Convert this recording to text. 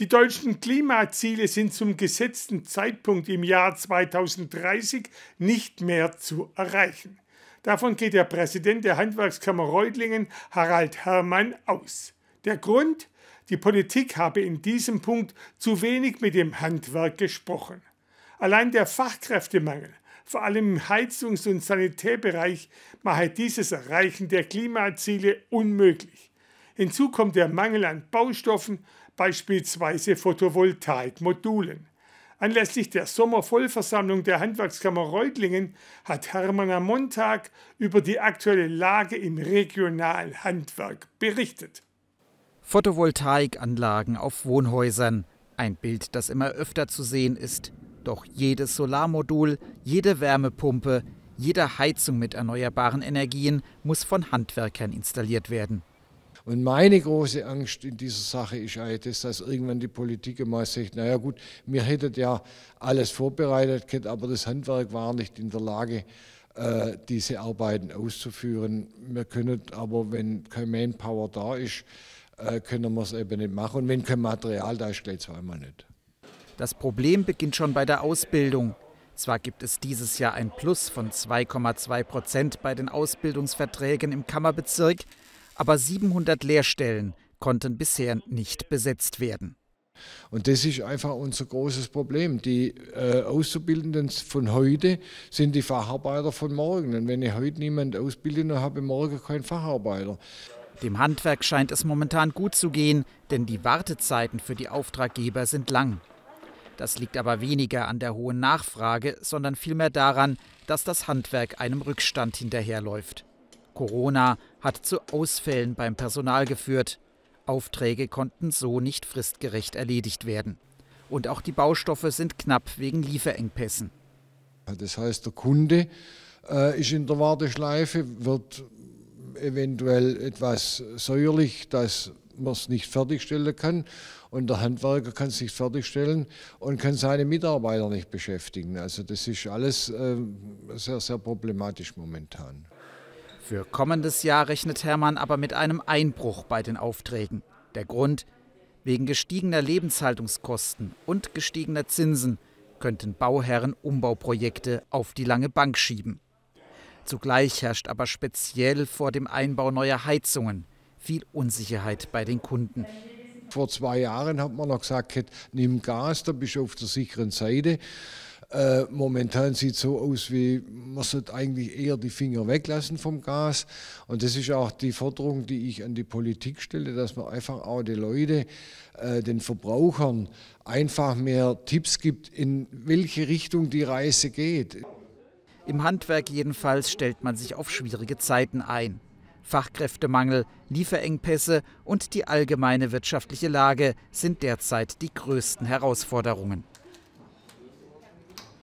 Die deutschen Klimaziele sind zum gesetzten Zeitpunkt im Jahr 2030 nicht mehr zu erreichen. Davon geht der Präsident der Handwerkskammer Reutlingen, Harald Herrmann, aus. Der Grund? Die Politik habe in diesem Punkt zu wenig mit dem Handwerk gesprochen. Allein der Fachkräftemangel, vor allem im Heizungs- und Sanitärbereich, mache dieses Erreichen der Klimaziele unmöglich. Hinzu kommt der Mangel an Baustoffen, beispielsweise Photovoltaikmodulen. Anlässlich der Sommervollversammlung der Handwerkskammer Reutlingen hat Hermann am Montag über die aktuelle Lage im Regionalhandwerk berichtet. Photovoltaikanlagen auf Wohnhäusern, ein Bild, das immer öfter zu sehen ist. Doch jedes Solarmodul, jede Wärmepumpe, jede Heizung mit erneuerbaren Energien muss von Handwerkern installiert werden. Und meine große Angst in dieser Sache ist eigentlich, dass irgendwann die Politik immer sagt, naja gut, wir hätten ja alles vorbereitet, aber das Handwerk war nicht in der Lage, äh, diese Arbeiten auszuführen. Wir können aber, wenn kein Manpower da ist, äh, können wir es eben nicht machen. Und wenn kein Material da ist, geht es einmal nicht. Das Problem beginnt schon bei der Ausbildung. Zwar gibt es dieses Jahr ein Plus von 2,2 Prozent bei den Ausbildungsverträgen im Kammerbezirk, aber 700 Lehrstellen konnten bisher nicht besetzt werden. Und das ist einfach unser großes Problem. Die äh, Auszubildenden von heute sind die Facharbeiter von morgen. Und wenn ich heute niemanden ausbilde, dann habe ich morgen keinen Facharbeiter. Dem Handwerk scheint es momentan gut zu gehen, denn die Wartezeiten für die Auftraggeber sind lang. Das liegt aber weniger an der hohen Nachfrage, sondern vielmehr daran, dass das Handwerk einem Rückstand hinterherläuft. Corona hat zu Ausfällen beim Personal geführt. Aufträge konnten so nicht fristgerecht erledigt werden. Und auch die Baustoffe sind knapp wegen Lieferengpässen. Das heißt, der Kunde äh, ist in der Warteschleife, wird eventuell etwas säuerlich, dass man es nicht fertigstellen kann. Und der Handwerker kann es nicht fertigstellen und kann seine Mitarbeiter nicht beschäftigen. Also das ist alles äh, sehr, sehr problematisch momentan. Für kommendes Jahr rechnet Hermann aber mit einem Einbruch bei den Aufträgen. Der Grund? Wegen gestiegener Lebenshaltungskosten und gestiegener Zinsen könnten Bauherren Umbauprojekte auf die lange Bank schieben. Zugleich herrscht aber speziell vor dem Einbau neuer Heizungen viel Unsicherheit bei den Kunden. Vor zwei Jahren hat man noch gesagt, nimm Gas, da bist du auf der sicheren Seite. Äh, momentan sieht es so aus, wie man sollte eigentlich eher die Finger weglassen vom Gas. Und das ist auch die Forderung, die ich an die Politik stelle, dass man einfach auch die Leute, äh, den Verbrauchern einfach mehr Tipps gibt, in welche Richtung die Reise geht. Im Handwerk jedenfalls stellt man sich auf schwierige Zeiten ein. Fachkräftemangel, Lieferengpässe und die allgemeine wirtschaftliche Lage sind derzeit die größten Herausforderungen.